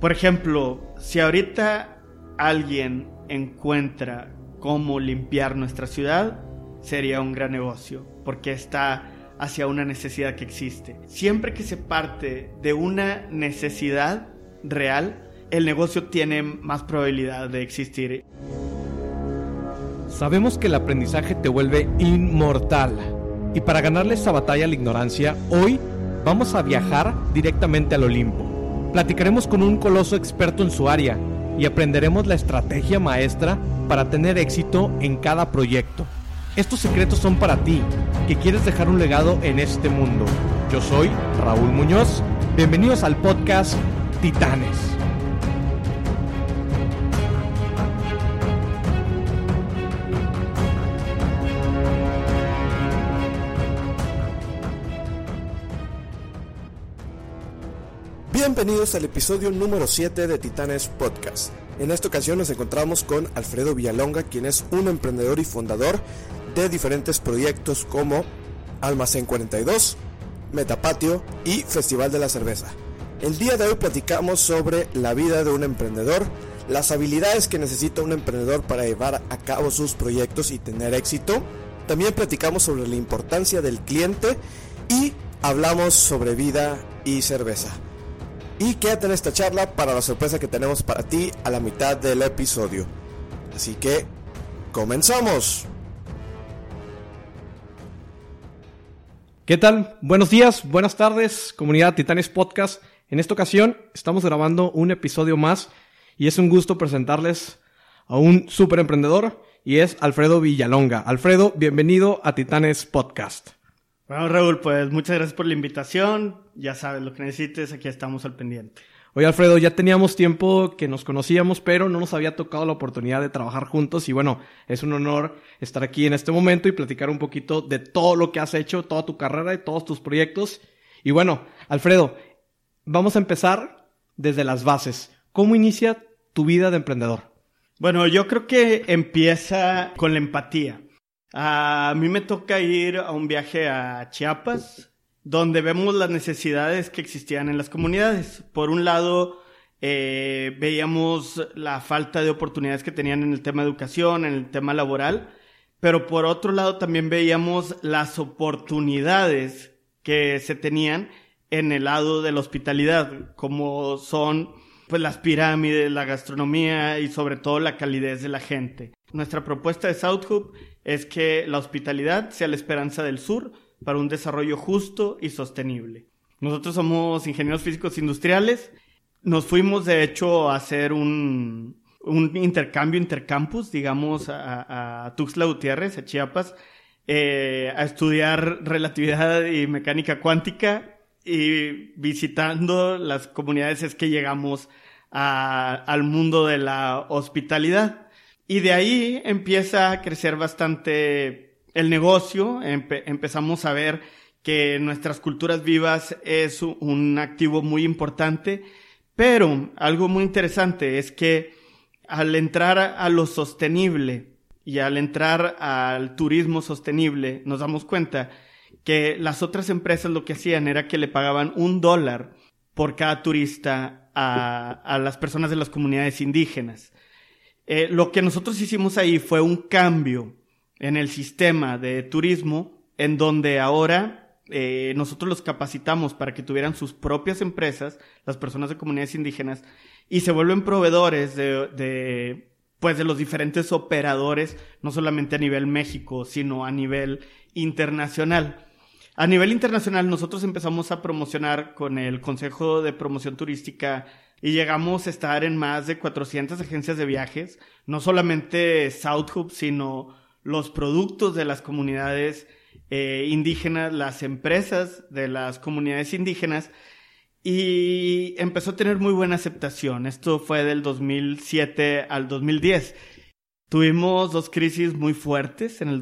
Por ejemplo, si ahorita alguien encuentra cómo limpiar nuestra ciudad, sería un gran negocio, porque está hacia una necesidad que existe. Siempre que se parte de una necesidad real, el negocio tiene más probabilidad de existir. Sabemos que el aprendizaje te vuelve inmortal. Y para ganarle esta batalla a la ignorancia, hoy vamos a viajar directamente al Olimpo. Platicaremos con un coloso experto en su área y aprenderemos la estrategia maestra para tener éxito en cada proyecto. Estos secretos son para ti, que quieres dejar un legado en este mundo. Yo soy Raúl Muñoz. Bienvenidos al podcast Titanes. Bienvenidos al episodio número 7 de Titanes Podcast. En esta ocasión nos encontramos con Alfredo Villalonga, quien es un emprendedor y fundador de diferentes proyectos como Almacén 42, Metapatio y Festival de la Cerveza. El día de hoy platicamos sobre la vida de un emprendedor, las habilidades que necesita un emprendedor para llevar a cabo sus proyectos y tener éxito. También platicamos sobre la importancia del cliente y hablamos sobre vida y cerveza. Y quédate en esta charla para la sorpresa que tenemos para ti a la mitad del episodio. Así que, comenzamos. ¿Qué tal? Buenos días, buenas tardes, comunidad Titanes Podcast. En esta ocasión estamos grabando un episodio más y es un gusto presentarles a un super emprendedor y es Alfredo Villalonga. Alfredo, bienvenido a Titanes Podcast. Bueno, Raúl, pues muchas gracias por la invitación. Ya sabes, lo que necesites, aquí estamos al pendiente. Oye, Alfredo, ya teníamos tiempo que nos conocíamos, pero no nos había tocado la oportunidad de trabajar juntos y bueno, es un honor estar aquí en este momento y platicar un poquito de todo lo que has hecho, toda tu carrera y todos tus proyectos. Y bueno, Alfredo, vamos a empezar desde las bases. ¿Cómo inicia tu vida de emprendedor? Bueno, yo creo que empieza con la empatía. A mí me toca ir a un viaje a Chiapas, donde vemos las necesidades que existían en las comunidades. Por un lado, eh, veíamos la falta de oportunidades que tenían en el tema de educación, en el tema laboral, pero por otro lado también veíamos las oportunidades que se tenían en el lado de la hospitalidad, como son pues las pirámides, la gastronomía y sobre todo la calidez de la gente. Nuestra propuesta de South Hub es que la hospitalidad sea la esperanza del sur para un desarrollo justo y sostenible. Nosotros somos ingenieros físicos industriales. Nos fuimos, de hecho, a hacer un, un intercambio intercampus, digamos, a, a, Tuxtla Gutiérrez, a Chiapas, eh, a estudiar relatividad y mecánica cuántica y visitando las comunidades es que llegamos al mundo de la hospitalidad. Y de ahí empieza a crecer bastante el negocio, empezamos a ver que nuestras culturas vivas es un activo muy importante, pero algo muy interesante es que al entrar a lo sostenible y al entrar al turismo sostenible, nos damos cuenta que las otras empresas lo que hacían era que le pagaban un dólar por cada turista a, las personas de las comunidades indígenas. Eh, lo que nosotros hicimos ahí fue un cambio en el sistema de turismo, en donde ahora eh, nosotros los capacitamos para que tuvieran sus propias empresas, las personas de comunidades indígenas, y se vuelven proveedores de, de, pues, de los diferentes operadores, no solamente a nivel México, sino a nivel internacional. A nivel internacional, nosotros empezamos a promocionar con el Consejo de Promoción Turística y llegamos a estar en más de 400 agencias de viajes, no solamente South Hub, sino los productos de las comunidades eh, indígenas, las empresas de las comunidades indígenas, y empezó a tener muy buena aceptación. Esto fue del 2007 al 2010. Tuvimos dos crisis muy fuertes en el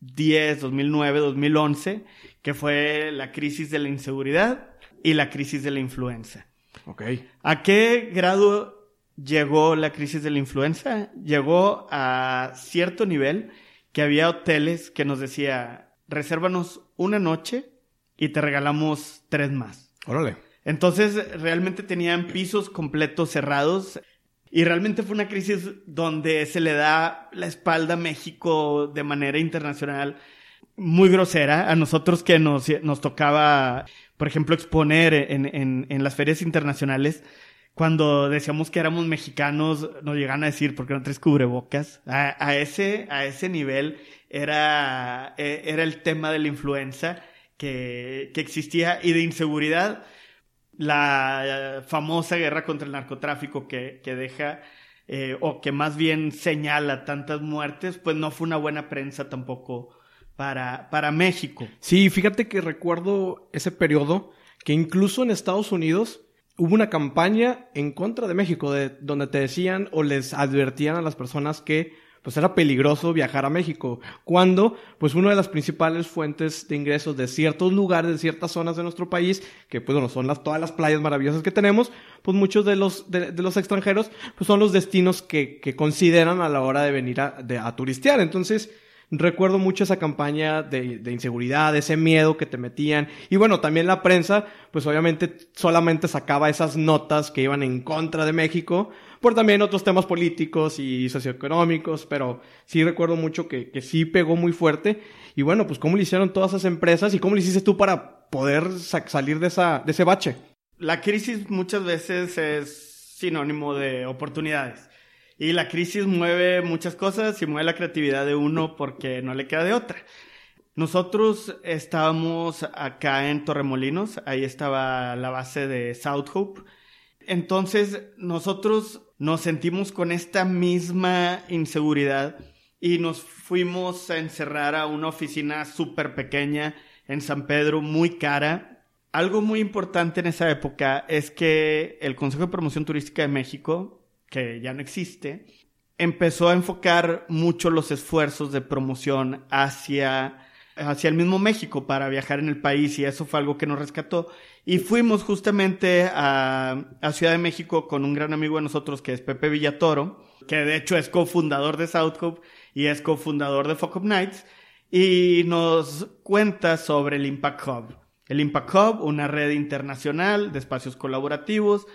2010, 2009, 2011, que fue la crisis de la inseguridad y la crisis de la influenza. Okay. ¿A qué grado llegó la crisis de la influenza? Llegó a cierto nivel que había hoteles que nos decía, resérvanos una noche y te regalamos tres más. Órale. Entonces realmente tenían pisos completos cerrados y realmente fue una crisis donde se le da la espalda a México de manera internacional muy grosera. A nosotros que nos, nos tocaba, por ejemplo, exponer en, en, en las ferias internacionales, cuando decíamos que éramos mexicanos, nos llegan a decir, ¿por qué no traes cubrebocas? A, a, ese, a ese nivel era, e, era el tema de la influenza que, que existía y de inseguridad. La famosa guerra contra el narcotráfico que, que deja, eh, o que más bien señala tantas muertes, pues no fue una buena prensa tampoco para, para México. Sí, fíjate que recuerdo ese periodo que incluso en Estados Unidos hubo una campaña en contra de México, de, donde te decían o les advertían a las personas que pues era peligroso viajar a México, cuando pues una de las principales fuentes de ingresos de ciertos lugares, de ciertas zonas de nuestro país, que pues bueno, son las, todas las playas maravillosas que tenemos, pues muchos de los, de, los extranjeros pues son los destinos que, que consideran a la hora de venir a, a turistear. Entonces, recuerdo mucho esa campaña de, de, inseguridad, ese miedo que te metían. Y bueno, también la prensa, pues obviamente solamente sacaba esas notas que iban en contra de México, por también otros temas políticos y socioeconómicos, pero sí recuerdo mucho que, que sí pegó muy fuerte. Y bueno, pues cómo le hicieron todas esas empresas y cómo le hiciste tú para poder salir de, esa, de ese bache. La crisis muchas veces es sinónimo de oportunidades. Y la crisis mueve muchas cosas y mueve la creatividad de uno porque no le queda de otra. Nosotros estábamos acá en Torremolinos, ahí estaba la base de South Hope. Entonces nosotros nos sentimos con esta misma inseguridad y nos fuimos a encerrar a una oficina súper pequeña en San Pedro, muy cara. Algo muy importante en esa época es que el Consejo de Promoción Turística de México que ya no existe, empezó a enfocar mucho los esfuerzos de promoción hacia, hacia el mismo México para viajar en el país y eso fue algo que nos rescató. Y fuimos justamente a, a Ciudad de México con un gran amigo de nosotros que es Pepe Villatoro, que de hecho es cofundador de South Hub y es cofundador de Fuck Up Nights, y nos cuenta sobre el Impact Hub. El Impact Hub, una red internacional de espacios colaborativos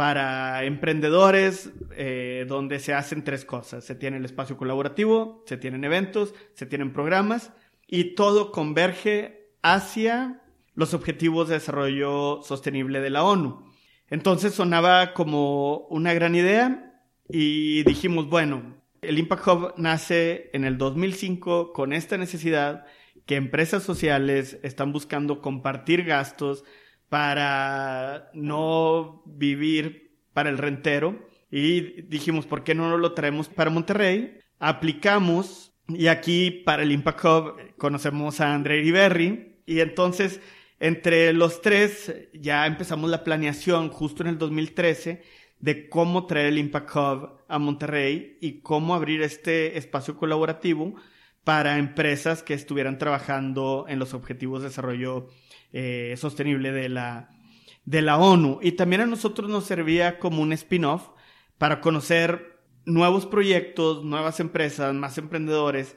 para emprendedores eh, donde se hacen tres cosas. Se tiene el espacio colaborativo, se tienen eventos, se tienen programas y todo converge hacia los objetivos de desarrollo sostenible de la ONU. Entonces sonaba como una gran idea y dijimos, bueno, el Impact Hub nace en el 2005 con esta necesidad que empresas sociales están buscando compartir gastos para no vivir para el rentero. Y dijimos, ¿por qué no lo traemos para Monterrey? Aplicamos y aquí para el Impact Hub conocemos a André Riberri y entonces entre los tres ya empezamos la planeación justo en el 2013 de cómo traer el Impact Hub a Monterrey y cómo abrir este espacio colaborativo para empresas que estuvieran trabajando en los objetivos de desarrollo eh, sostenible de la, de la ONU. Y también a nosotros nos servía como un spin-off para conocer nuevos proyectos, nuevas empresas, más emprendedores.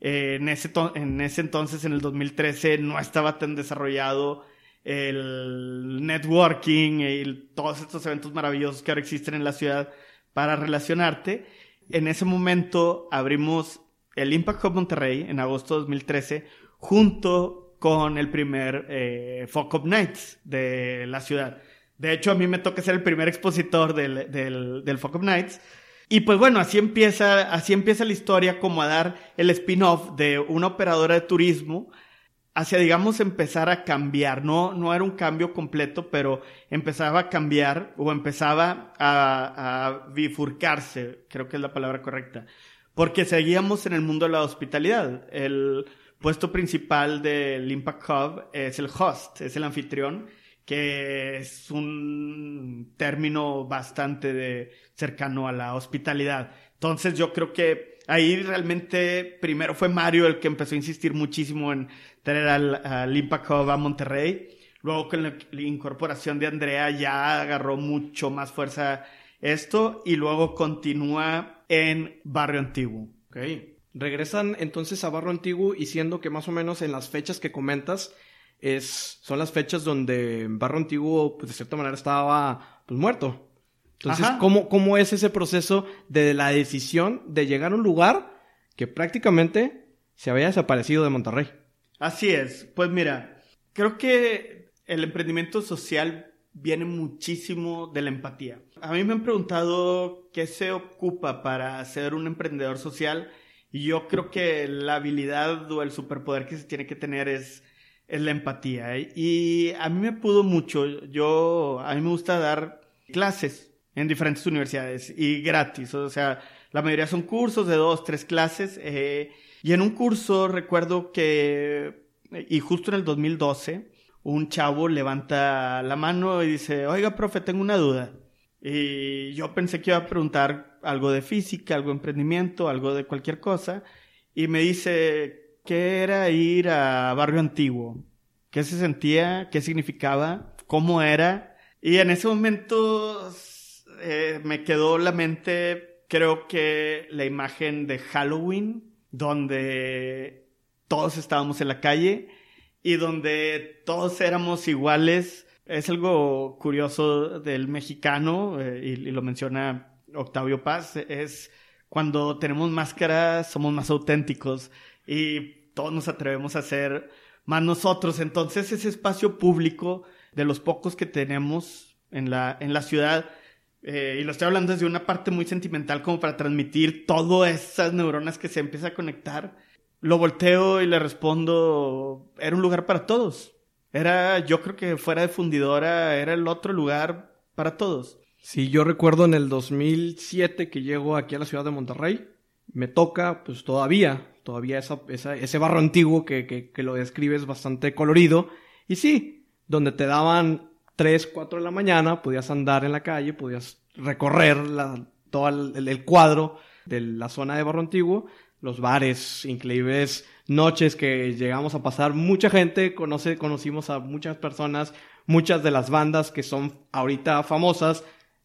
Eh, en, ese en ese entonces, en el 2013, no estaba tan desarrollado el networking y todos estos eventos maravillosos que ahora existen en la ciudad para relacionarte. En ese momento abrimos el Impact Hub Monterrey en agosto de 2013 junto con el primer eh, Fuck Up Nights de la ciudad. De hecho, a mí me toca ser el primer expositor del, del, del Fuck Up Nights. Y pues bueno, así empieza, así empieza la historia como a dar el spin-off de una operadora de turismo hacia, digamos, empezar a cambiar. No, no era un cambio completo, pero empezaba a cambiar o empezaba a, a bifurcarse, creo que es la palabra correcta. Porque seguíamos en el mundo de la hospitalidad. El, puesto principal del Impact Hub es el host, es el anfitrión, que es un término bastante de, cercano a la hospitalidad. Entonces yo creo que ahí realmente primero fue Mario el que empezó a insistir muchísimo en tener al, al Impact Hub a Monterrey. Luego con la, incorporación de Andrea ya agarró mucho más fuerza esto y luego continúa en Barrio Antiguo. Okay. Regresan entonces a Barro Antiguo y siendo que más o menos en las fechas que comentas es, son las fechas donde Barro Antiguo, pues de cierta manera estaba pues, muerto. Entonces, ¿cómo, ¿cómo es ese proceso de la decisión de llegar a un lugar que prácticamente se había desaparecido de Monterrey? Así es. Pues mira, creo que el emprendimiento social viene muchísimo de la empatía. A mí me han preguntado qué se ocupa para ser un emprendedor social y yo creo que la habilidad o el superpoder que se tiene que tener es, es la empatía. ¿eh? Y a mí me pudo mucho. Yo, a mí me gusta dar clases en diferentes universidades y gratis. O sea, la mayoría son cursos de dos, tres clases. Eh, y en un curso recuerdo que, y justo en el 2012, un chavo levanta la mano y dice, oiga, profe, tengo una duda. Y yo pensé que iba a preguntar algo de física, algo de emprendimiento, algo de cualquier cosa. Y me dice, ¿qué era ir a Barrio Antiguo? ¿Qué se sentía? ¿Qué significaba? ¿Cómo era? Y en ese momento eh, me quedó la mente, creo que la imagen de Halloween, donde todos estábamos en la calle y donde todos éramos iguales. Es algo curioso del mexicano, eh, y, lo menciona Octavio Paz, es cuando tenemos máscaras somos más auténticos y todos nos atrevemos a ser más nosotros. Entonces ese espacio público de los pocos que tenemos en la, en la ciudad, eh, y lo estoy hablando desde una parte muy sentimental como para transmitir todas esas neuronas que se empiezan a conectar, lo volteo y le respondo, era un lugar para todos. Era, yo creo que fuera de fundidora, era el otro lugar para todos. Sí, yo recuerdo en el 2007 que llego aquí a la ciudad de Monterrey, me toca, pues todavía, todavía ese barro antiguo que, que, lo describes bastante colorido. Y sí, donde te daban 3, 4 de la mañana, podías andar en la calle, podías recorrer la, todo el, el cuadro de la zona de barro antiguo los bares, increíbles noches que llegamos a pasar. Mucha gente conoce, conocimos a muchas personas, muchas de las bandas que son ahorita famosas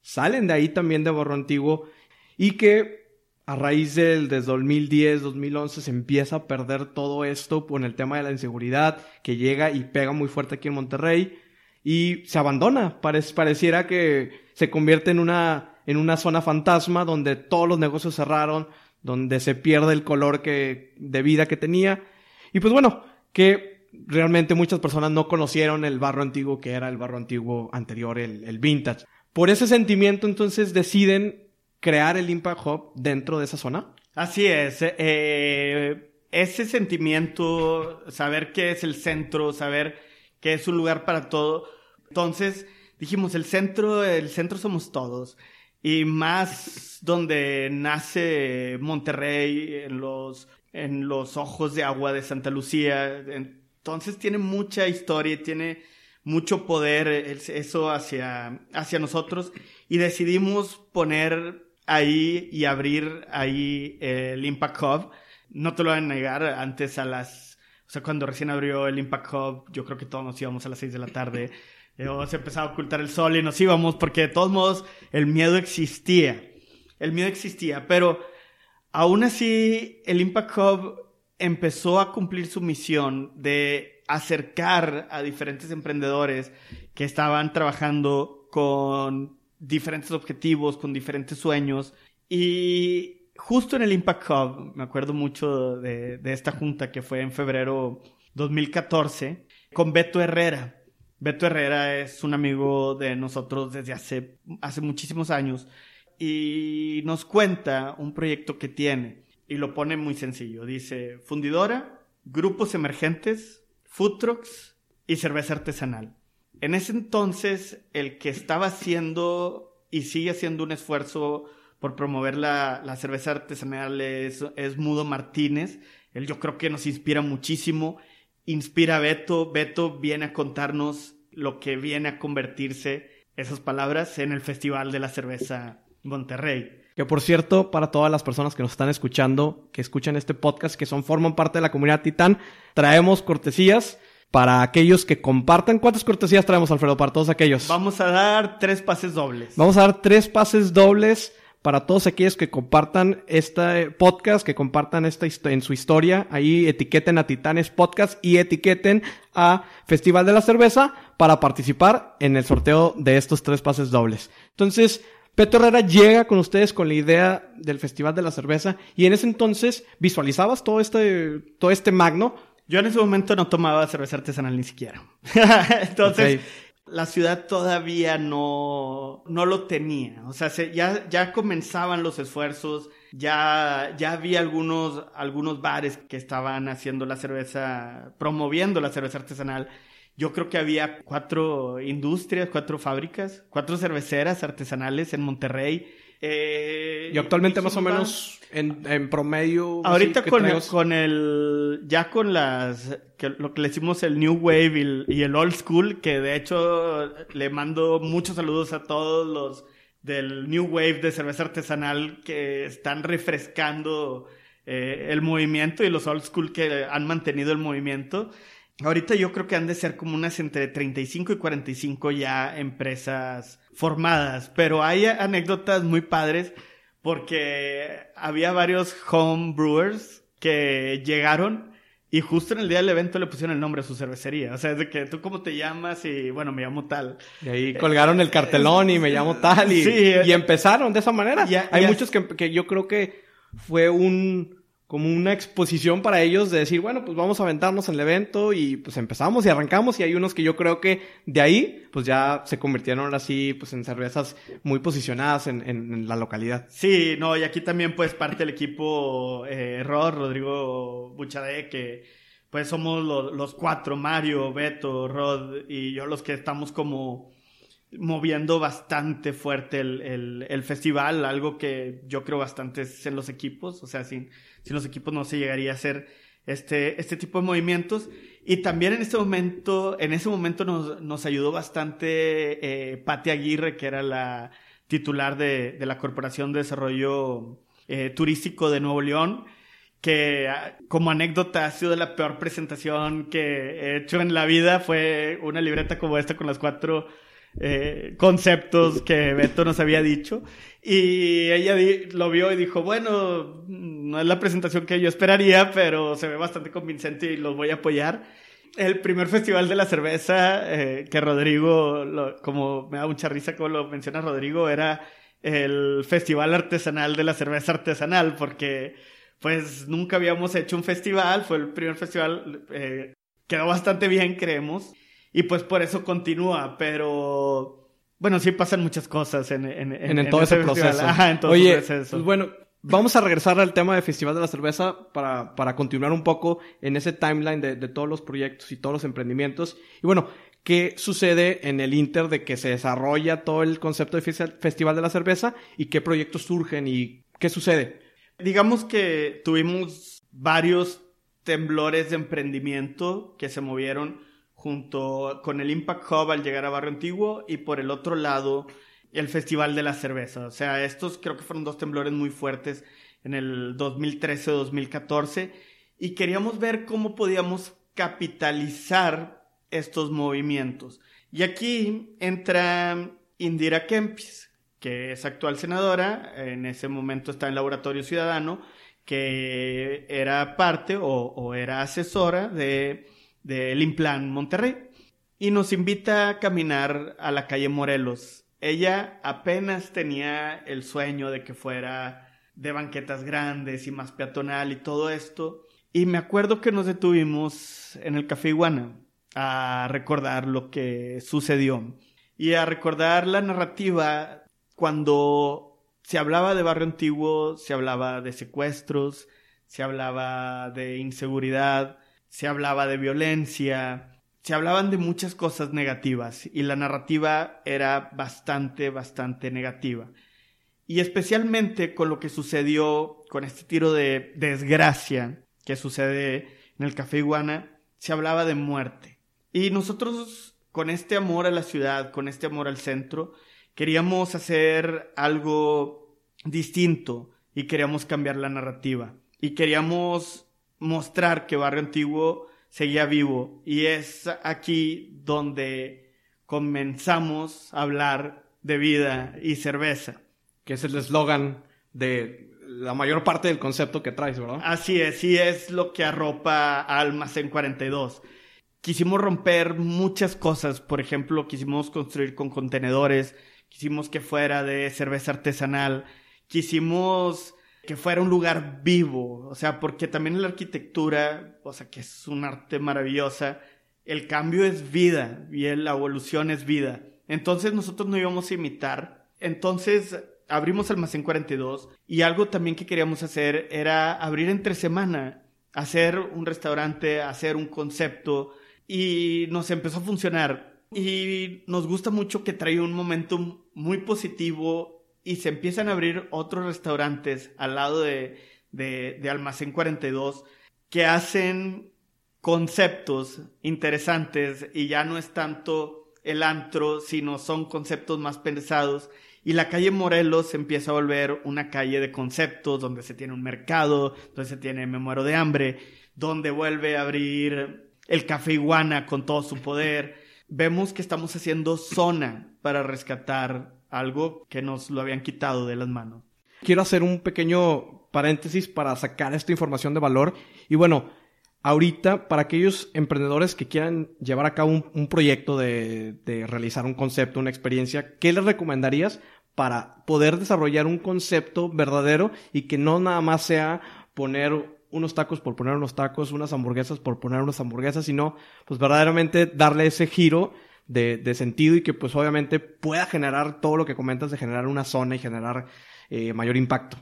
salen de ahí también de Borro Antiguo y que a raíz del desde 2010, 2011 se empieza a perder todo esto con el tema de la inseguridad que llega y pega muy fuerte aquí en Monterrey y se abandona. pareciera que se convierte en una, en una zona fantasma donde todos los negocios cerraron, donde se pierde el color que, de vida que tenía. Y pues bueno, que realmente muchas personas no conocieron el barro antiguo que era el barro antiguo anterior, el, vintage. Por ese sentimiento entonces deciden crear el Impact Hub dentro de esa zona. Así es. Eh, ese sentimiento, saber qué es el centro, saber que es un lugar para todo. Entonces dijimos, el centro, el centro somos todos y más donde nace Monterrey en los, en los ojos de agua de Santa Lucía. Entonces tiene mucha historia, tiene mucho poder eso hacia, hacia nosotros y decidimos poner ahí y abrir ahí el Impact Hub. No te lo voy a negar, antes a las, o sea, cuando recién abrió el Impact Hub, yo creo que todos nos íbamos a las seis de la tarde se empezaba a ocultar el sol y nos íbamos porque de todos modos el miedo existía. El miedo existía, pero aún así el Impact Hub empezó a cumplir su misión de acercar a diferentes emprendedores que estaban trabajando con diferentes objetivos, con diferentes sueños. Y justo en el Impact Hub, me acuerdo mucho de, de esta junta que fue en febrero 2014, con Beto Herrera. Beto Herrera es un amigo de nosotros desde hace, hace muchísimos años y nos cuenta un proyecto que tiene y lo pone muy sencillo. Dice, fundidora, grupos emergentes, food trucks y cerveza artesanal. En ese entonces, el que estaba haciendo y sigue haciendo un esfuerzo por promover la, la cerveza artesanal es, es Mudo Martínez. Él yo creo que nos inspira muchísimo inspira a Beto. Beto viene a contarnos lo que viene a convertirse esas palabras en el Festival de la Cerveza Monterrey. Que por cierto, para todas las personas que nos están escuchando, que escuchan este podcast, que son, forman parte de la comunidad Titán, traemos cortesías para aquellos que compartan. ¿Cuántas cortesías traemos, Alfredo, para todos aquellos? Vamos a dar tres pases dobles. Vamos a dar tres pases dobles para todos aquellos que compartan este podcast, que compartan esta en su historia, ahí etiqueten a Titanes Podcast y etiqueten a Festival de la Cerveza para participar en el sorteo de estos tres pases dobles. Entonces, Peto Herrera llega con ustedes con la idea del Festival de la Cerveza y en ese entonces visualizabas todo este, todo este magno. Yo en ese momento no tomaba cerveza artesanal ni siquiera. entonces, la ciudad todavía no, no lo tenía. O sea, ya, ya comenzaban los esfuerzos, ya, ya había algunos, algunos bares que estaban haciendo la cerveza, promoviendo la cerveza artesanal. Yo creo que había cuatro industrias, cuatro fábricas, cuatro cerveceras artesanales en Monterrey. Eh, y actualmente más o menos en, en promedio. Ahorita con, el, con el, ya con las, que lo que le decimos el New Wave y el, Old School, que de hecho le mando muchos saludos a todos los del New Wave de cerveza artesanal que están refrescando eh, el movimiento y los Old School que han mantenido el movimiento. Ahorita yo creo que han de ser como unas entre 35 y 45 ya empresas formadas, pero hay anécdotas muy padres porque había varios home brewers que llegaron y justo en el día del evento le pusieron el nombre a su cervecería. O sea, es de que tú cómo te llamas y bueno, me llamo tal. Y ahí colgaron el cartelón y me llamo tal y, y empezaron de esa manera. Hay muchos que, que yo creo que fue un como una exposición para ellos de decir, bueno, pues vamos a aventarnos en el evento y pues empezamos y arrancamos y hay unos que yo creo que de ahí pues ya se convirtieron así pues en cervezas muy posicionadas en, en, la localidad. Sí, no, y aquí también pues parte del equipo eh, Rod, Rodrigo Buchade, que pues somos los, cuatro, Mario, Beto, Rod y yo los que estamos como moviendo bastante fuerte el, el, el, festival, algo que yo creo bastante es en los equipos, o sea, sin, sin los equipos no se llegaría a hacer este, este tipo de movimientos. Y también en este momento, en ese momento nos, nos ayudó bastante eh, Aguirre, que era la titular de, de la Corporación de Desarrollo eh, Turístico de Nuevo León, que ah, como anécdota ha sido la peor presentación que he hecho en la vida. Fue una libreta como esta con las cuatro eh, conceptos que Beto nos había dicho. Y ella lo vio y dijo, bueno, no es la presentación que yo esperaría, pero se ve bastante convincente y los voy a apoyar. El primer festival de la cerveza eh, que Rodrigo, como me da mucha risa como lo menciona Rodrigo, era el Festival Artesanal de la Cerveza Artesanal, porque pues nunca habíamos hecho un festival, fue el primer festival, eh, quedó bastante bien, creemos. Y pues por eso continúa, pero bueno, sí pasan muchas cosas en, en, en, todo ese proceso. Ajá, en todo Oye, proceso. Pues bueno, vamos a regresar al tema del Festival de la Cerveza para, para continuar un poco en ese timeline de, de todos los proyectos y todos los emprendimientos. Y bueno, ¿qué sucede en el Inter de que se desarrolla todo el concepto de Festival de la Cerveza y qué proyectos surgen y qué sucede? Digamos que tuvimos varios temblores de emprendimiento que se movieron junto con el Impact Hub al llegar a Barrio Antiguo y por el otro lado el Festival de la Cerveza. O sea, estos creo que fueron dos temblores muy fuertes en el 2013-2014 y queríamos ver cómo podíamos capitalizar estos movimientos. Y aquí entra Indira Kempis, que es actual senadora, en ese momento está en Laboratorio Ciudadano, que era parte o, o era asesora de del Implan Monterrey y nos invita a caminar a la calle Morelos. Ella apenas tenía el sueño de que fuera de banquetas grandes y más peatonal y todo esto. Y me acuerdo que nos detuvimos en el Café Iguana a recordar lo que sucedió y a recordar la narrativa cuando se hablaba de barrio antiguo, se hablaba de secuestros, se hablaba de inseguridad, se hablaba de violencia, se hablaban de muchas cosas negativas y la narrativa era bastante, bastante negativa. Y especialmente con lo que sucedió con este tiro de desgracia que sucede en el Café Iguana, se hablaba de muerte. Y nosotros, con este amor a la ciudad, con este amor al centro, queríamos hacer algo distinto y queríamos cambiar la narrativa. Y queríamos mostrar que Barrio Antiguo seguía vivo. Y es aquí donde comenzamos a hablar de vida y cerveza. Que es el eslogan de la mayor parte del concepto que traes, ¿verdad? Así es, sí es lo que arropa a Almacén 42. Quisimos romper muchas cosas, por ejemplo, quisimos construir con contenedores, quisimos que fuera de cerveza artesanal, quisimos que fuera un lugar vivo, o sea, porque también la arquitectura, o sea, que es un arte maravillosa, el cambio es vida y la evolución es vida. Entonces nosotros no íbamos a imitar. Entonces abrimos Almacén 42 y algo también que queríamos hacer era abrir entre semana, hacer un restaurante, hacer un concepto y nos empezó a funcionar. Y nos gusta mucho que trae un momento muy positivo y se empiezan a abrir otros restaurantes al lado de, de, Almacén 42 que hacen conceptos interesantes y ya no es tanto el antro, sino son conceptos más pensados y la calle Morelos empieza a volver una calle de conceptos donde se tiene un mercado, donde se tiene Me muero de hambre, donde vuelve a abrir el café iguana con todo su poder. Vemos que estamos haciendo zona para rescatar algo que nos lo habían quitado de las manos. Quiero hacer un pequeño paréntesis para sacar esta información de valor. Y bueno, ahorita, para aquellos emprendedores que quieran llevar a cabo un, proyecto de, de, realizar un concepto, una experiencia, ¿qué les recomendarías para poder desarrollar un concepto verdadero y que no nada más sea poner unos tacos por poner unos tacos, unas hamburguesas por poner unas hamburguesas, sino pues verdaderamente darle ese giro de, sentido y que pues obviamente pueda generar todo lo que comentas de generar una zona y generar eh, mayor impacto.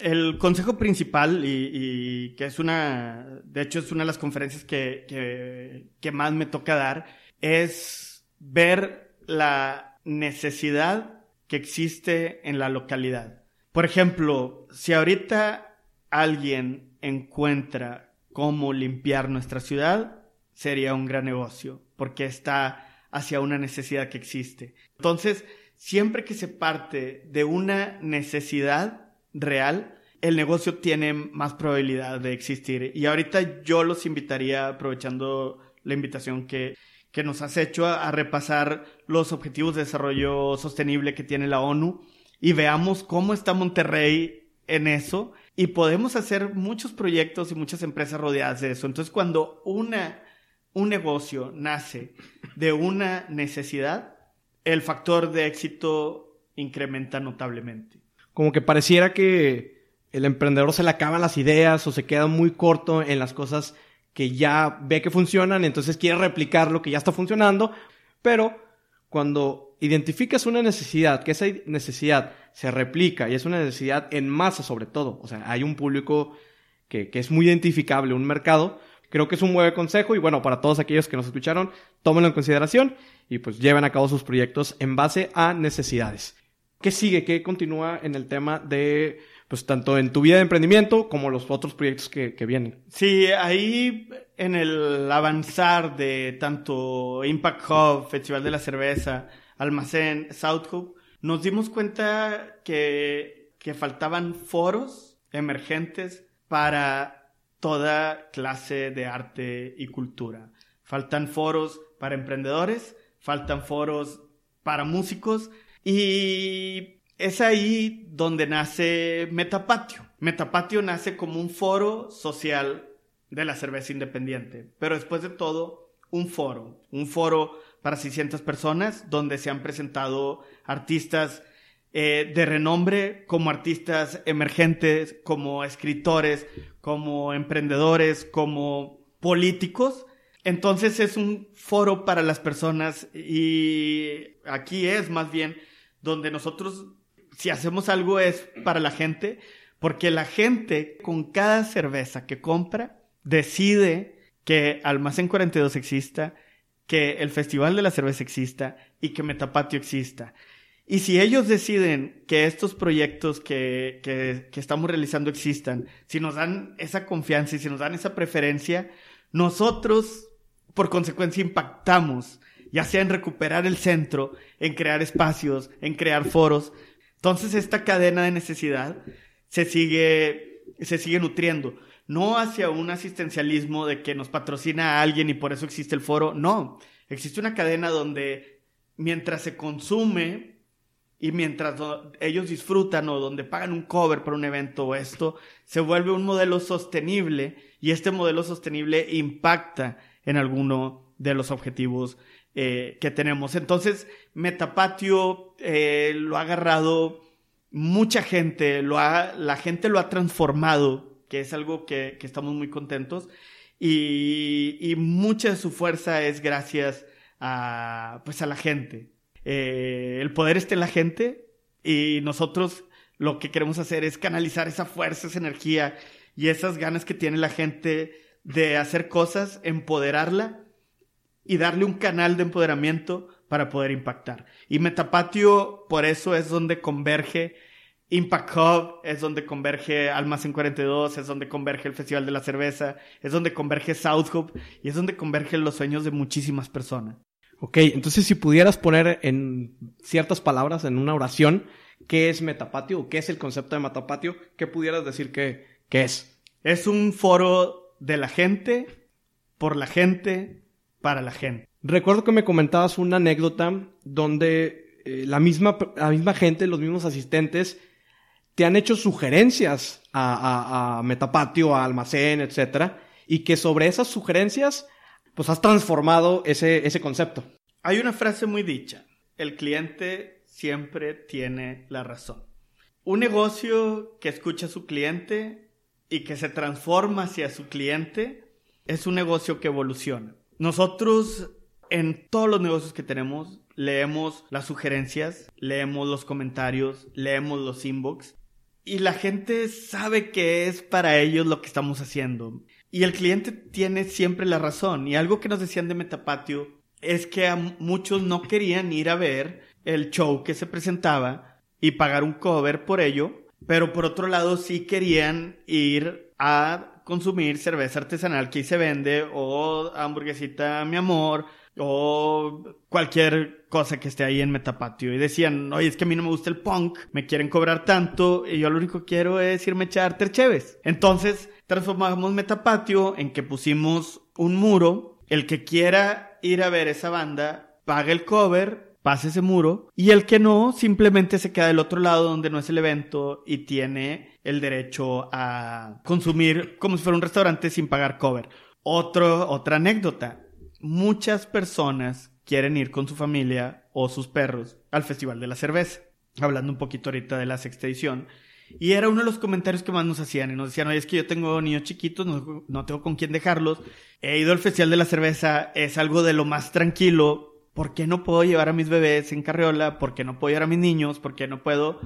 El consejo principal, y, que es una, de hecho es una de las conferencias que, que, que más me toca dar, es ver la necesidad que existe en la localidad. Por ejemplo, si ahorita alguien encuentra cómo limpiar nuestra ciudad, sería un gran negocio, porque está hacia una necesidad que existe. Entonces, siempre que se parte de una necesidad real, el negocio tiene más probabilidad de existir. Y ahorita yo los invitaría, aprovechando la invitación que, que nos has hecho, a, repasar los objetivos de desarrollo sostenible que tiene la ONU y veamos cómo está Monterrey en eso. Y podemos hacer muchos proyectos y muchas empresas rodeadas de eso. Entonces, cuando una un negocio nace de una necesidad, el factor de éxito incrementa notablemente. Como que pareciera que el emprendedor se le acaban las ideas o se queda muy corto en las cosas que ya ve que funcionan, entonces quiere replicar lo que ya está funcionando, pero cuando identificas una necesidad, que esa necesidad se replica y es una necesidad en masa sobre todo, o sea, hay un público que, que es muy identificable, un mercado, Creo que es un buen consejo y bueno, para todos aquellos que nos escucharon, tómenlo en consideración y pues lleven a cabo sus proyectos en base a necesidades. ¿Qué sigue? ¿Qué continúa en el tema de, pues tanto en tu vida de emprendimiento como los otros proyectos que, vienen? Sí, ahí en el avanzar de tanto Impact Hub, Festival de la Cerveza, Almacén, South Hub, nos dimos cuenta que, que faltaban foros emergentes para toda clase de arte y cultura. Faltan foros para emprendedores, faltan foros para músicos y es ahí donde nace Metapatio. Metapatio nace como un foro social de la cerveza independiente, pero después de todo, un foro, un foro para 600 personas donde se han presentado artistas eh, de renombre como artistas emergentes, como escritores, como emprendedores, como políticos. Entonces es un foro para las personas y aquí es más bien donde nosotros, si hacemos algo es para la gente, porque la gente con cada cerveza que compra decide que Almacén 42 exista, que el Festival de la Cerveza exista y que Metapatio exista. Y si ellos deciden que estos proyectos que, que, que, estamos realizando existan, si nos dan esa confianza y si nos dan esa preferencia, nosotros, por consecuencia, impactamos, ya sea en recuperar el centro, en crear espacios, en crear foros. Entonces, esta cadena de necesidad se sigue, se sigue nutriendo. No hacia un asistencialismo de que nos patrocina a alguien y por eso existe el foro. No. Existe una cadena donde mientras se consume y mientras ellos disfrutan o donde pagan un cover para un evento o esto, se vuelve un modelo sostenible y este modelo sostenible impacta en alguno de los objetivos eh, que tenemos. Entonces, Metapatio eh, lo ha agarrado mucha gente, lo ha, la gente lo ha transformado, que es algo que, que estamos muy contentos, y, y, mucha de su fuerza es gracias a, pues a la gente. Eh, el poder está en la gente y nosotros lo que queremos hacer es canalizar esa fuerza, esa energía y esas ganas que tiene la gente de hacer cosas, empoderarla y darle un canal de empoderamiento para poder impactar. Y Metapatio por eso es donde converge Impact Hub, es donde converge Almacén 42, es donde converge el Festival de la Cerveza, es donde converge South Hub y es donde convergen los sueños de muchísimas personas. Ok, entonces si pudieras poner en ciertas palabras, en una oración, ¿qué es Metapatio o qué es el concepto de Metapatio? ¿Qué pudieras decir que, es? Es un foro de la gente, por la gente, para la gente. Recuerdo que me comentabas una anécdota donde eh, la, misma, la misma gente, los mismos asistentes, te han hecho sugerencias a, a, a Metapatio, a Almacén, etcétera, y que sobre esas sugerencias pues has transformado ese, ese concepto. Hay una frase muy dicha, el cliente siempre tiene la razón. Un negocio que escucha a su cliente y que se transforma hacia su cliente es un negocio que evoluciona. Nosotros en todos los negocios que tenemos leemos las sugerencias, leemos los comentarios, leemos los inbox y la gente sabe que es para ellos lo que estamos haciendo. Y el cliente tiene siempre la razón. Y algo que nos decían de Metapatio es que a muchos no querían ir a ver el show que se presentaba y pagar un cover por ello, pero por otro lado sí querían ir a consumir cerveza artesanal que ahí se vende o hamburguesita mi amor o cualquier cosa que esté ahí en Metapatio. Y decían, oye, es que a mí no me gusta el punk, me quieren cobrar tanto y yo lo único que quiero es irme a echar tercheves. Entonces, transformamos Metapatio en que pusimos un muro. El que quiera ir a ver esa banda, paga el cover, pase ese muro. Y el que no, simplemente se queda del otro lado donde no es el evento y tiene el derecho a consumir como si fuera un restaurante sin pagar cover. Otra anécdota. Muchas personas quieren ir con su familia o sus perros al Festival de la Cerveza. Hablando un poquito ahorita de la sexta edición. Y era uno de los comentarios que más nos hacían. Y nos decían, oye, es que yo tengo niños chiquitos, no, no, tengo con quién dejarlos. He ido al Festival de la Cerveza, es algo de lo más tranquilo. ¿Por qué no puedo llevar a mis bebés en carriola? ¿Por qué no puedo llevar a mis niños? ¿Por qué no puedo?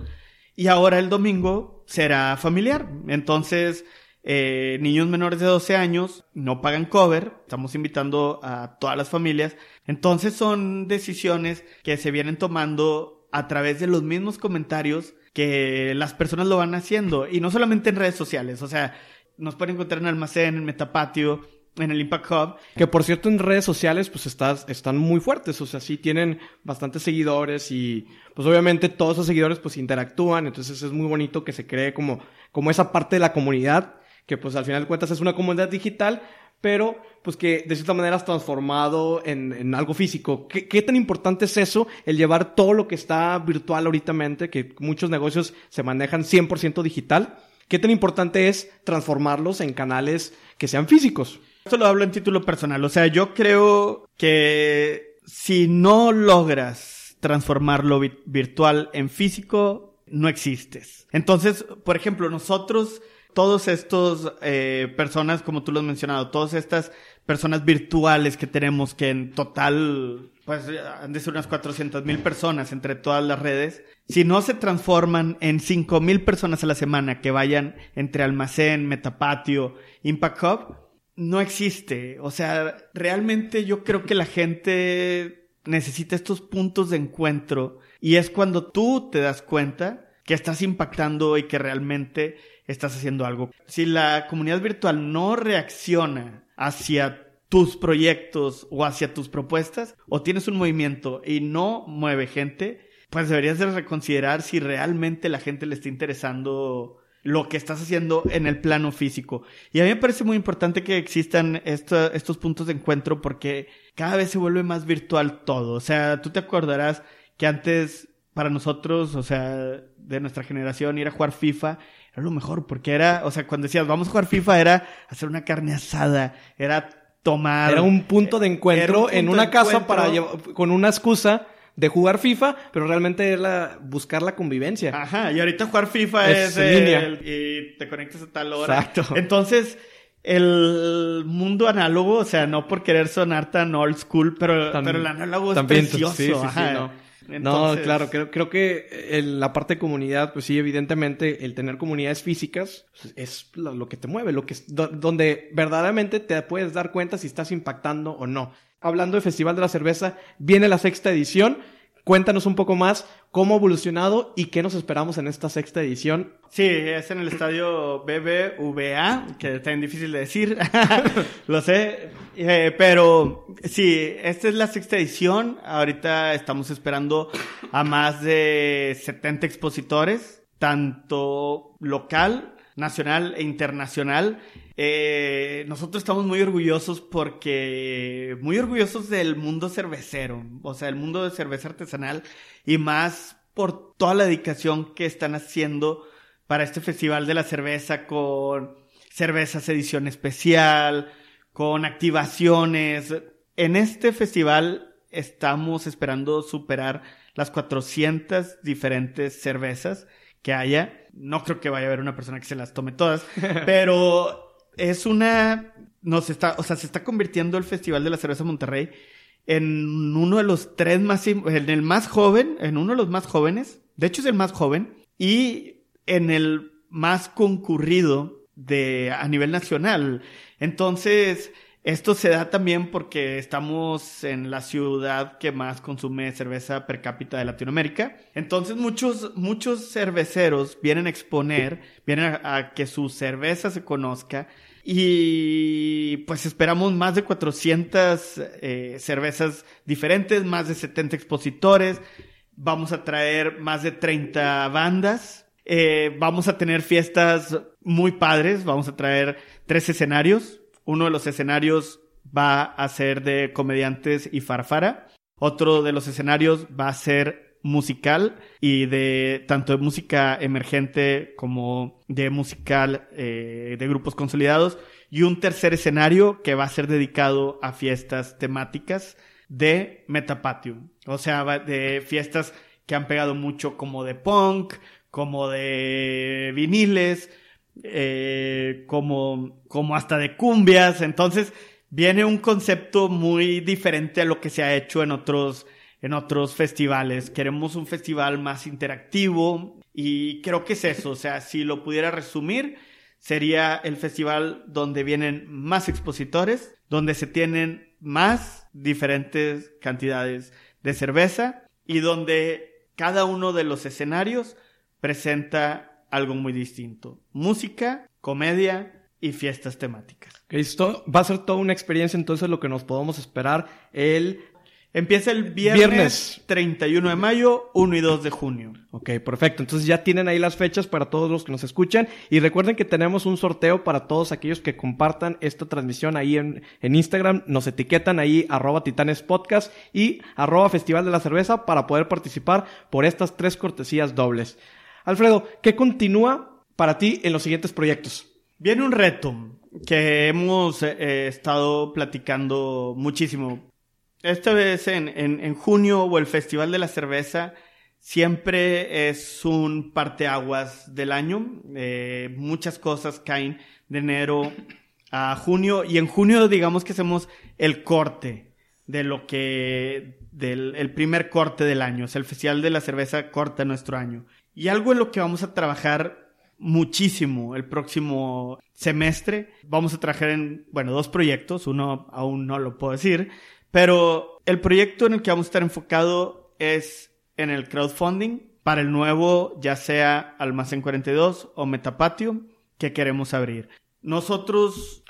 Y ahora el domingo será familiar. Entonces, eh, niños menores de 12 años no pagan cover. Estamos invitando a todas las familias. Entonces son decisiones que se vienen tomando a través de los mismos comentarios que las personas lo van haciendo. Y no solamente en redes sociales, o sea, nos pueden encontrar en Almacén, en Metapatio, en el Impact Hub. Que por cierto en redes sociales pues estás, están muy fuertes, o sea, sí tienen bastantes seguidores y pues obviamente todos esos seguidores pues interactúan, entonces es muy bonito que se cree como, como esa parte de la comunidad, que pues al final de cuentas es una comunidad digital, pero pues que de cierta manera has transformado en, en algo físico. ¿Qué, ¿Qué, tan importante es eso, el llevar todo lo que está virtual ahorita, que muchos negocios se manejan 100% digital? ¿Qué tan importante es transformarlos en canales que sean físicos? Esto lo hablo en título personal, o sea, yo creo que si no logras transformarlo vi virtual en físico, no existes. Entonces, por ejemplo, nosotros todos estos eh, personas, como tú lo has mencionado, todas estas personas virtuales que tenemos, que en total, pues han de ser unas 400 mil personas entre todas las redes, si no se transforman en 5 mil personas a la semana que vayan entre almacén, metapatio, impact hub, no existe. O sea, realmente yo creo que la gente necesita estos puntos de encuentro y es cuando tú te das cuenta que estás impactando y que realmente estás haciendo algo. Si la comunidad virtual no reacciona hacia tus proyectos o hacia tus propuestas, o tienes un movimiento y no mueve gente, pues deberías de reconsiderar si realmente la gente le está interesando lo que estás haciendo en el plano físico. Y a mí me parece muy importante que existan estos puntos de encuentro porque cada vez se vuelve más virtual todo. O sea, tú te acordarás que antes para nosotros, o sea, de nuestra generación, ir a jugar FIFA era lo mejor, porque era, o sea, cuando decías, vamos a jugar FIFA, era hacer una carne asada, era tomar. Era un punto de encuentro en una casa para con una excusa de jugar FIFA, pero realmente era buscar la convivencia. Ajá, y ahorita jugar FIFA es, es y te conectas a tal hora. Exacto. Entonces, el mundo análogo, o sea, no por querer sonar tan old school, pero, pero el análogo es precioso. Sí, sí, no. Claro, creo, creo que la parte de comunidad, pues sí, evidentemente, el tener comunidades físicas pues, es lo, que te mueve, lo que donde verdaderamente te puedes dar cuenta si estás impactando o no. Hablando de Festival de la Cerveza, viene la sexta edición. Cuéntanos un poco más cómo ha evolucionado y qué nos esperamos en esta sexta edición. Sí, es en el estadio BBVA, que está bien difícil de decir, lo sé, eh, pero sí, esta es la sexta edición. Ahorita estamos esperando a más de 70 expositores, tanto local, nacional e internacional. Eh, nosotros estamos muy orgullosos porque, muy orgullosos del mundo cervecero, o sea, el mundo de cerveza artesanal y más por toda la dedicación que están haciendo para este Festival de la Cerveza con cervezas edición especial, con activaciones. En este festival estamos esperando superar las 400 diferentes cervezas que haya. No creo que vaya a haber una persona que se las tome todas, pero es una, nos está, o sea, se está convirtiendo el Festival de la Cerveza Monterrey en uno de los tres más, en el más joven, en uno de los más jóvenes, de hecho es el más joven, y en el más concurrido de, a nivel nacional. Entonces, esto se da también porque estamos en la ciudad que más consume cerveza per cápita de Latinoamérica. Entonces muchos, muchos cerveceros vienen a exponer, vienen a que su cerveza se conozca y pues esperamos más de 400 eh, cervezas diferentes, más de 70 expositores. Vamos a traer más de 30 bandas. Eh, vamos a tener fiestas muy padres. Vamos a traer tres escenarios. Uno de los escenarios va a ser de comediantes y farfara. Otro de los escenarios va a ser musical y de tanto de música emergente como de musical eh, de grupos consolidados y un tercer escenario que va a ser dedicado a fiestas temáticas de Metapatium, o sea, de fiestas que han pegado mucho como de punk, como de viniles, eh, como, como hasta de cumbias, entonces viene un concepto muy diferente a lo que se ha hecho en otros en otros festivales. Queremos un festival más interactivo y creo que es eso. O sea, si lo pudiera resumir, sería el festival donde vienen más expositores, donde se tienen más diferentes cantidades de cerveza y donde cada uno de los escenarios presenta algo muy distinto. Música, comedia y fiestas temáticas. Esto va a ser toda una experiencia, entonces lo que nos podemos esperar el Empieza el viernes, 31 de mayo, 1 y 2 de junio. Ok, perfecto. Entonces ya tienen ahí las fechas para todos los que nos escuchan. Y recuerden que tenemos un sorteo para todos aquellos que compartan esta transmisión ahí en, en Instagram. Nos etiquetan ahí arroba titanes podcast y arroba festival de la cerveza para poder participar por estas tres cortesías dobles. Alfredo, ¿qué continúa para ti en los siguientes proyectos? Viene un reto que hemos eh, estado platicando muchísimo esta vez en, en, junio o el Festival de la Cerveza siempre es un parteaguas del año. Eh, muchas cosas caen de enero a junio y en junio digamos que hacemos el corte de lo que del el primer corte del año. O sea, el Festival de la Cerveza corta nuestro año. Y algo en lo que vamos a trabajar muchísimo el próximo semestre. Vamos a trabajar en, bueno, dos proyectos. Uno aún no lo puedo decir pero el proyecto en el que vamos a estar enfocado es en el crowdfunding para el nuevo, ya sea Almacén 42 o Metapatio, que queremos abrir. Nosotros...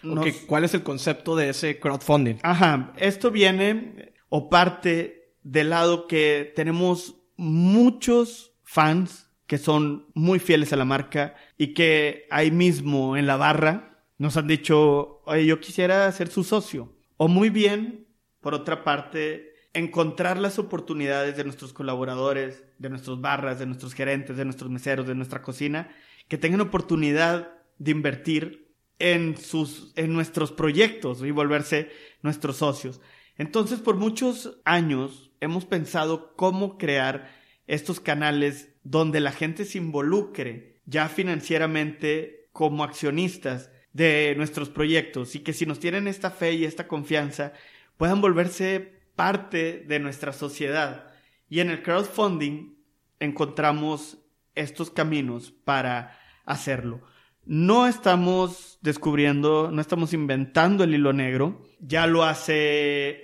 ¿Cuál es el concepto de ese crowdfunding? Ajá, esto viene o parte del lado que tenemos muchos fans que son muy fieles a la marca y que ahí mismo en la barra nos han dicho, oye, yo quisiera ser su socio. O muy bien, por otra parte, encontrar las oportunidades de nuestros colaboradores de nuestros barras, de nuestros gerentes, de nuestros meseros, de nuestra cocina, que tengan oportunidad de invertir en, sus, en nuestros proyectos y volverse nuestros socios. Entonces, por muchos años hemos pensado cómo crear estos canales donde la gente se involucre ya financieramente como accionistas de nuestros proyectos y que si nos tienen esta fe y esta confianza puedan volverse parte de nuestra sociedad. Y en el crowdfunding encontramos estos caminos para hacerlo. No estamos descubriendo, no estamos inventando el hilo negro. Ya lo hace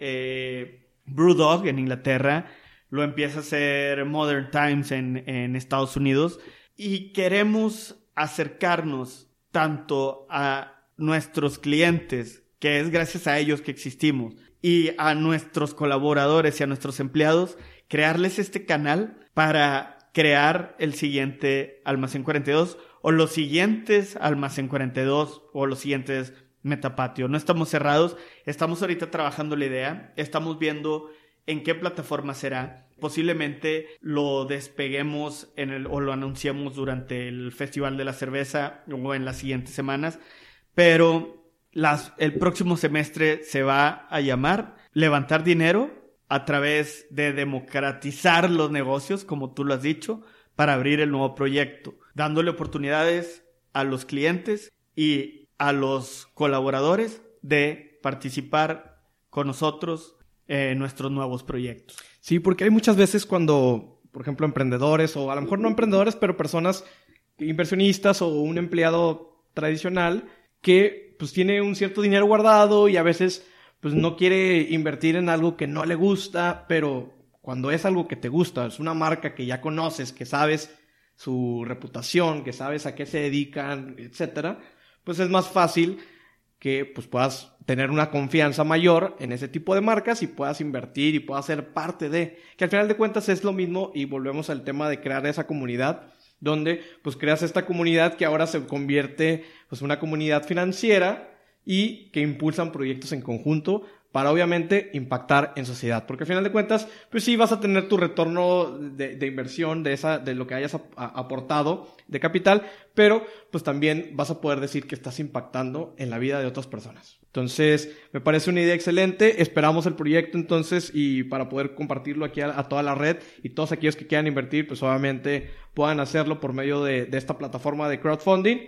eh, Brewdog en Inglaterra, lo empieza a hacer Modern Times en, en Estados Unidos y queremos acercarnos tanto a nuestros clientes, que es gracias a ellos que existimos, y a nuestros colaboradores y a nuestros empleados, crearles este canal para crear el siguiente Almacén 42 o los siguientes Almacén 42 o los siguientes Metapatio. No estamos cerrados, estamos ahorita trabajando la idea, estamos viendo en qué plataforma será. Posiblemente lo despeguemos en el, o lo anunciamos durante el Festival de la Cerveza o en las siguientes semanas, pero el próximo semestre se va a llamar Levantar Dinero a través de democratizar los negocios, como tú lo has dicho, para abrir el nuevo proyecto dándole oportunidades a los clientes y a los colaboradores de participar con nosotros en nuestros nuevos proyectos. Sí, porque hay muchas veces cuando, por ejemplo, emprendedores o a lo mejor no emprendedores, pero personas inversionistas o un empleado tradicional que pues tiene un cierto dinero guardado y a veces pues no quiere invertir en algo que no le gusta, pero cuando es algo que te gusta, es una marca que ya conoces, que sabes su reputación, que sabes a qué se dedican, etcétera, pues es más fácil que pues puedas tener una confianza mayor en ese tipo de marcas y puedas invertir y puedas ser parte de, que al final de cuentas es lo mismo y volvemos al tema de crear esa comunidad donde pues creas esta comunidad que ahora se convierte pues una comunidad financiera y que impulsan proyectos en conjunto para obviamente impactar en sociedad. Porque al final de cuentas, pues sí vas a tener tu retorno de, inversión de, esa, de lo que hayas aportado de capital, pero pues también vas a poder decir que estás impactando en la vida de otras personas. Entonces, me parece una idea excelente. Esperamos el proyecto entonces y para poder compartirlo aquí a, toda la red y todos aquellos que quieran invertir, pues obviamente puedan hacerlo por medio de, de esta plataforma de crowdfunding.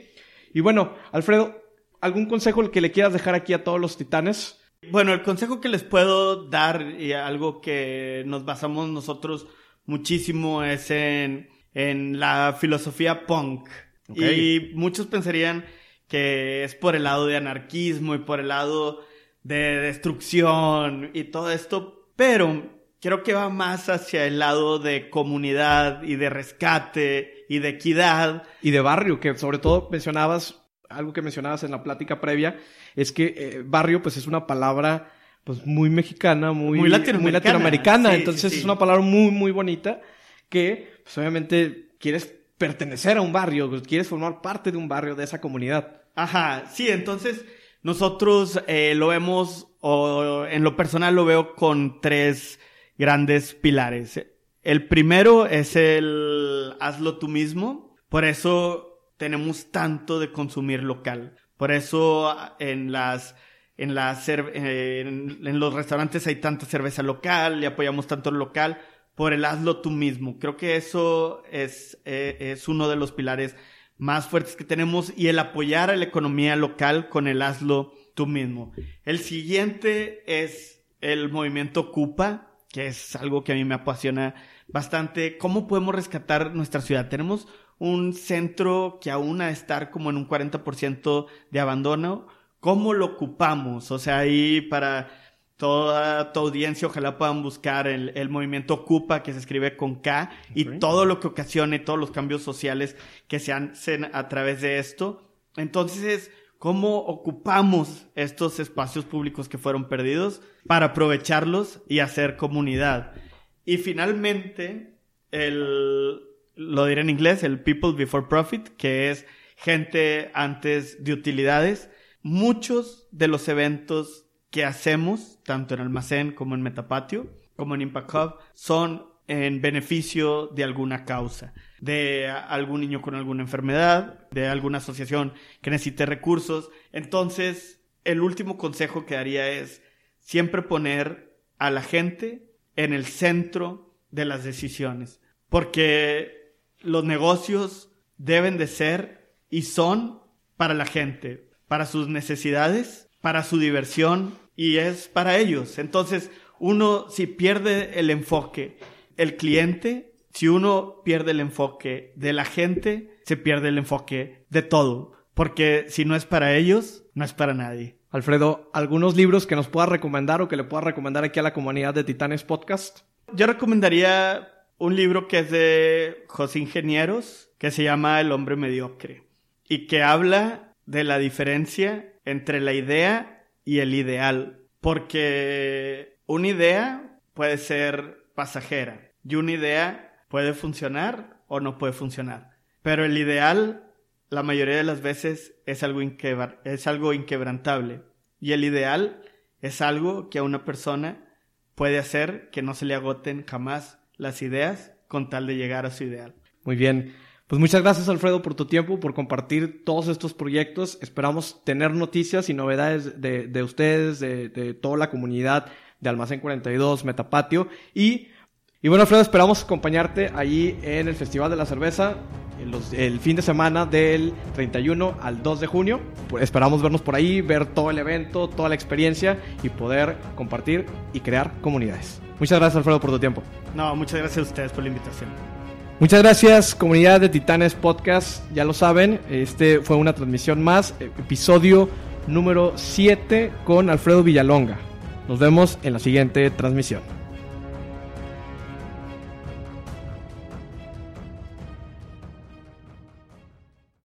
Y bueno, Alfredo, ¿algún consejo que le quieras dejar aquí a todos los titanes? Bueno, el consejo que les puedo dar y algo que nos basamos nosotros muchísimo es en, en la filosofía punk. Y muchos pensarían que es por el lado de anarquismo y por el lado de destrucción y todo esto, pero creo que va más hacia el lado de comunidad y de rescate y de equidad. Y de barrio, que sobre todo mencionabas algo que mencionabas en la plática previa, es que eh, barrio pues es una palabra pues muy mexicana, muy, muy latinoamericana. Entonces es una palabra muy, muy bonita que pues obviamente quieres pertenecer a un barrio, quieres formar parte de un barrio, de esa comunidad. Ajá, sí, entonces nosotros eh, lo vemos, o en lo personal lo veo con tres grandes pilares. El primero es el hazlo tú mismo. Por eso tenemos tanto de consumir local. Por eso en las en, las, en, los restaurantes hay tanta cerveza local y apoyamos tanto el local por el hazlo tú mismo. Creo que eso es, eh, es uno de los pilares más fuertes que tenemos y el apoyar a la economía local con el hazlo tú mismo. El siguiente es el movimiento Cupa, que es algo que a mí me apasiona bastante. ¿Cómo podemos rescatar nuestra ciudad? Tenemos un centro que aún a estar como en un 40% de abandono, ¿cómo lo ocupamos? O sea, ahí para toda tu audiencia, ojalá puedan buscar el, movimiento Ocupa, que se escribe con K, y todo lo que ocasione, todos los cambios sociales que se hacen a través de esto. Entonces, ¿cómo ocupamos estos espacios públicos que fueron perdidos para aprovecharlos y hacer comunidad? Y finalmente, el, lo diré en inglés, el People Before Profit, que es gente antes de utilidades. Muchos de los eventos que hacemos, tanto en Almacén como en Metapatio, como en Impact Hub, son en beneficio de alguna causa, de algún niño con alguna enfermedad, de alguna asociación que necesite recursos. Entonces, el último consejo que daría es siempre poner a la gente en el centro de las decisiones, porque los negocios deben de ser y son para la gente, para sus necesidades, para su diversión y es para ellos. Entonces, uno si pierde el enfoque, el cliente, si uno pierde el enfoque de la gente, se pierde el enfoque de todo, porque si no es para ellos, no es para nadie. Alfredo, ¿algunos libros que nos puedas recomendar o que le puedas recomendar aquí a la comunidad de Titanes Podcast? Yo recomendaría un libro que es de José Ingenieros, que se llama El hombre mediocre, y que habla de la diferencia entre la idea y el ideal, porque una idea puede ser pasajera y una idea puede funcionar o no puede funcionar, pero el ideal la mayoría de las veces es algo, es algo inquebrantable y el ideal es algo que a una persona puede hacer que no se le agoten jamás las ideas con tal de llegar a su ideal. Muy bien. Pues muchas gracias Alfredo por tu tiempo, por compartir todos estos proyectos. Esperamos tener noticias y novedades de, ustedes, de, de, toda la comunidad de Almacén 42, Metapatio. Y, y bueno Alfredo, esperamos acompañarte allí en el Festival de la Cerveza el fin de semana del 31 al 2 de junio. Pues esperamos vernos por ahí, ver todo el evento, toda la experiencia y poder compartir y crear comunidades. Muchas gracias Alfredo por tu tiempo. No, muchas gracias a ustedes por la invitación. Muchas gracias comunidad de Titanes Podcast, ya lo saben, este fue una transmisión más, episodio número 7 con Alfredo Villalonga. Nos vemos en la siguiente transmisión.